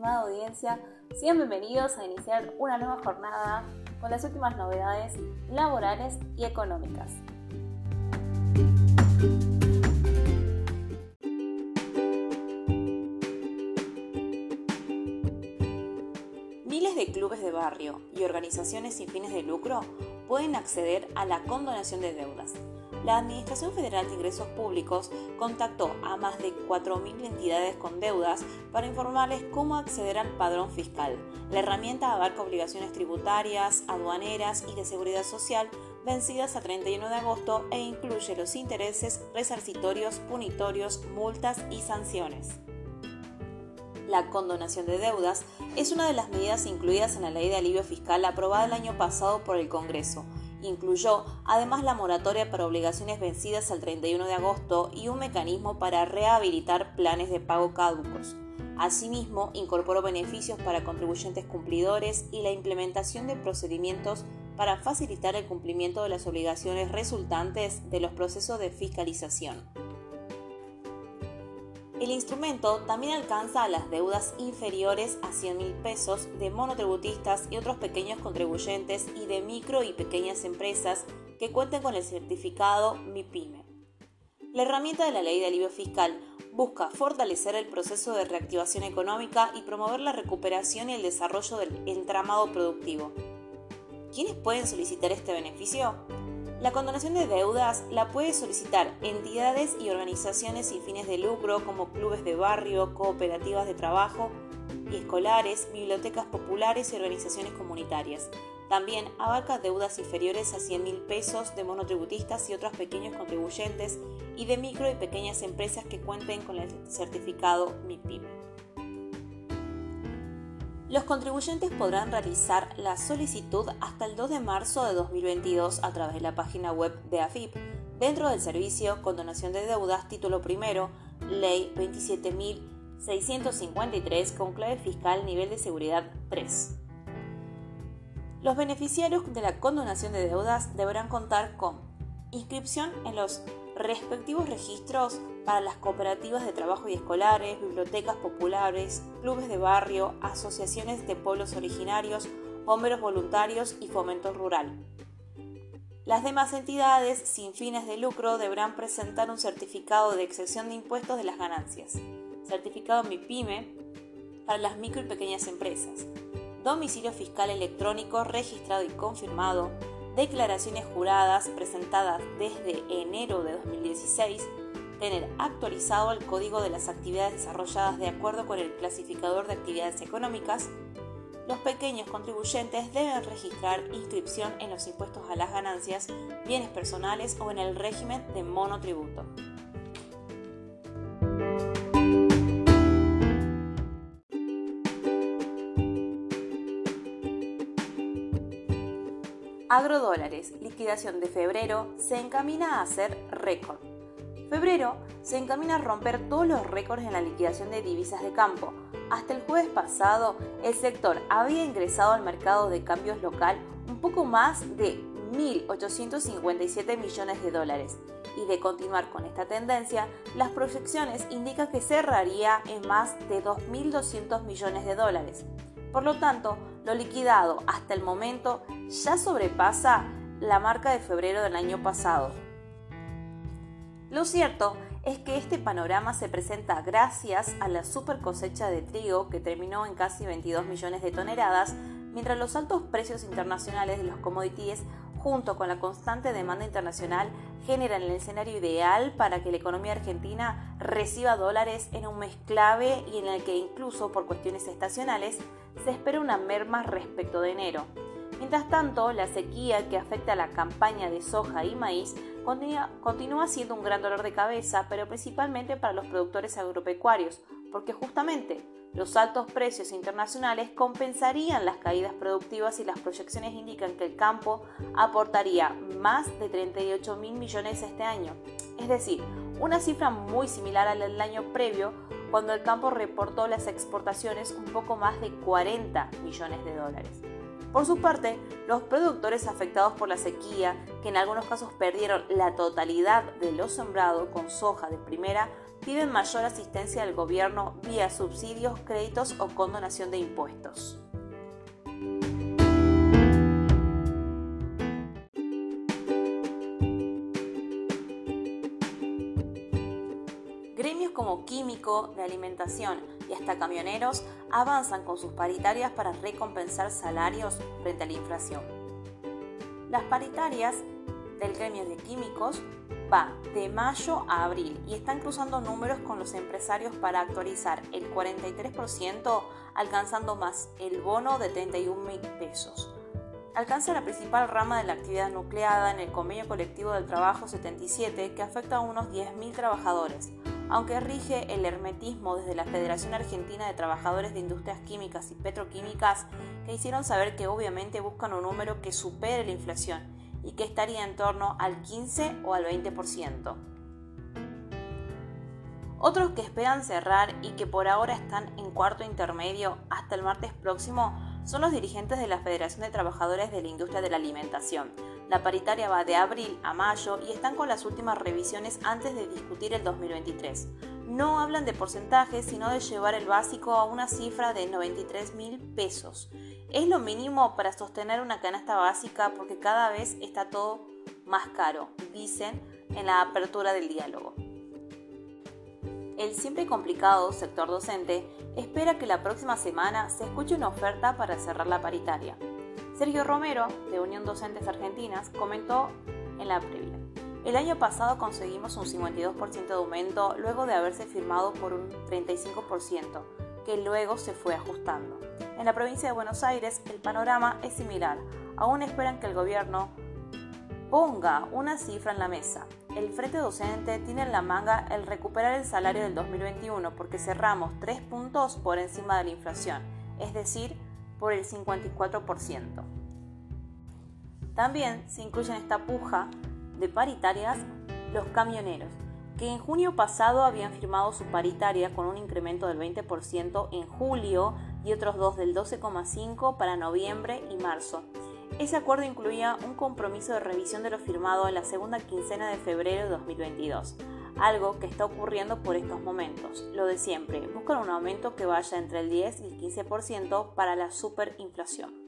estimada audiencia, sean bienvenidos a iniciar una nueva jornada con las últimas novedades laborales y económicas. Miles de clubes de barrio y organizaciones sin fines de lucro pueden acceder a la condonación de deudas la Administración Federal de Ingresos Públicos contactó a más de 4.000 entidades con deudas para informarles cómo acceder al padrón fiscal. La herramienta abarca obligaciones tributarias, aduaneras y de seguridad social vencidas a 31 de agosto e incluye los intereses resarcitorios, punitorios, multas y sanciones. La condonación de deudas es una de las medidas incluidas en la Ley de Alivio Fiscal aprobada el año pasado por el Congreso Incluyó además la moratoria para obligaciones vencidas al 31 de agosto y un mecanismo para rehabilitar planes de pago caducos. Asimismo, incorporó beneficios para contribuyentes cumplidores y la implementación de procedimientos para facilitar el cumplimiento de las obligaciones resultantes de los procesos de fiscalización. El instrumento también alcanza a las deudas inferiores a 100 mil pesos de monotributistas y otros pequeños contribuyentes y de micro y pequeñas empresas que cuenten con el certificado MIPYME. La herramienta de la ley de alivio fiscal busca fortalecer el proceso de reactivación económica y promover la recuperación y el desarrollo del entramado productivo. ¿Quiénes pueden solicitar este beneficio? La condonación de deudas la puede solicitar entidades y organizaciones sin fines de lucro como clubes de barrio, cooperativas de trabajo y escolares, bibliotecas populares y organizaciones comunitarias. También abarca deudas inferiores a 100 mil pesos de monotributistas y otros pequeños contribuyentes y de micro y pequeñas empresas que cuenten con el certificado MIPIM. Los contribuyentes podrán realizar la solicitud hasta el 2 de marzo de 2022 a través de la página web de AFIP dentro del servicio Condonación de Deudas, título primero, Ley 27.653 con clave fiscal nivel de seguridad 3. Los beneficiarios de la condonación de deudas deberán contar con inscripción en los respectivos registros para las cooperativas de trabajo y escolares, bibliotecas populares, clubes de barrio, asociaciones de pueblos originarios, bomberos voluntarios y fomento rural. Las demás entidades sin fines de lucro deberán presentar un certificado de excepción de impuestos de las ganancias, certificado MIPYME para las micro y pequeñas empresas, domicilio fiscal electrónico registrado y confirmado, declaraciones juradas presentadas desde enero de 2016, tener actualizado el código de las actividades desarrolladas de acuerdo con el clasificador de actividades económicas, los pequeños contribuyentes deben registrar inscripción en los impuestos a las ganancias, bienes personales o en el régimen de monotributo. Agrodólares, liquidación de febrero, se encamina a ser récord. Febrero se encamina a romper todos los récords en la liquidación de divisas de campo. Hasta el jueves pasado, el sector había ingresado al mercado de cambios local un poco más de 1.857 millones de dólares. Y de continuar con esta tendencia, las proyecciones indican que cerraría en más de 2.200 millones de dólares. Por lo tanto, lo liquidado hasta el momento ya sobrepasa la marca de febrero del año pasado. Lo cierto es que este panorama se presenta gracias a la super cosecha de trigo que terminó en casi 22 millones de toneladas, mientras los altos precios internacionales de los commodities junto con la constante demanda internacional, generan el escenario ideal para que la economía argentina reciba dólares en un mes clave y en el que incluso por cuestiones estacionales se espera una merma respecto de enero. Mientras tanto, la sequía que afecta a la campaña de soja y maíz continúa siendo un gran dolor de cabeza, pero principalmente para los productores agropecuarios, porque justamente los altos precios internacionales compensarían las caídas productivas y las proyecciones indican que el campo aportaría más de 38 mil millones este año, es decir, una cifra muy similar al del año previo cuando el campo reportó las exportaciones un poco más de 40 millones de dólares. Por su parte, los productores afectados por la sequía, que en algunos casos perdieron la totalidad de lo sembrado con soja de primera, piden mayor asistencia del gobierno vía subsidios, créditos o condonación de impuestos. De alimentación y hasta camioneros avanzan con sus paritarias para recompensar salarios frente a la inflación. Las paritarias del gremio de químicos va de mayo a abril y están cruzando números con los empresarios para actualizar el 43%, alcanzando más el bono de 31 mil pesos. Alcanza la principal rama de la actividad nucleada en el convenio colectivo del trabajo 77 que afecta a unos 10.000 trabajadores, aunque rige el hermetismo desde la Federación Argentina de Trabajadores de Industrias Químicas y Petroquímicas, que hicieron saber que obviamente buscan un número que supere la inflación y que estaría en torno al 15 o al 20%. Otros que esperan cerrar y que por ahora están en cuarto intermedio hasta el martes próximo son los dirigentes de la Federación de Trabajadores de la Industria de la Alimentación. La paritaria va de abril a mayo y están con las últimas revisiones antes de discutir el 2023. No hablan de porcentajes, sino de llevar el básico a una cifra de 93 mil pesos. Es lo mínimo para sostener una canasta básica porque cada vez está todo más caro, dicen en la apertura del diálogo. El siempre complicado sector docente espera que la próxima semana se escuche una oferta para cerrar la paritaria. Sergio Romero, de Unión Docentes Argentinas, comentó en la previa. El año pasado conseguimos un 52% de aumento luego de haberse firmado por un 35%, que luego se fue ajustando. En la provincia de Buenos Aires el panorama es similar. Aún esperan que el gobierno ponga una cifra en la mesa. El Frente Docente tiene en la manga el recuperar el salario del 2021 porque cerramos tres puntos por encima de la inflación, es decir, por el 54%. También se incluye en esta puja de paritarias los camioneros, que en junio pasado habían firmado su paritaria con un incremento del 20% en julio y otros dos del 12,5% para noviembre y marzo. Ese acuerdo incluía un compromiso de revisión de lo firmado en la segunda quincena de febrero de 2022, algo que está ocurriendo por estos momentos. Lo de siempre, buscan un aumento que vaya entre el 10 y el 15% para la superinflación.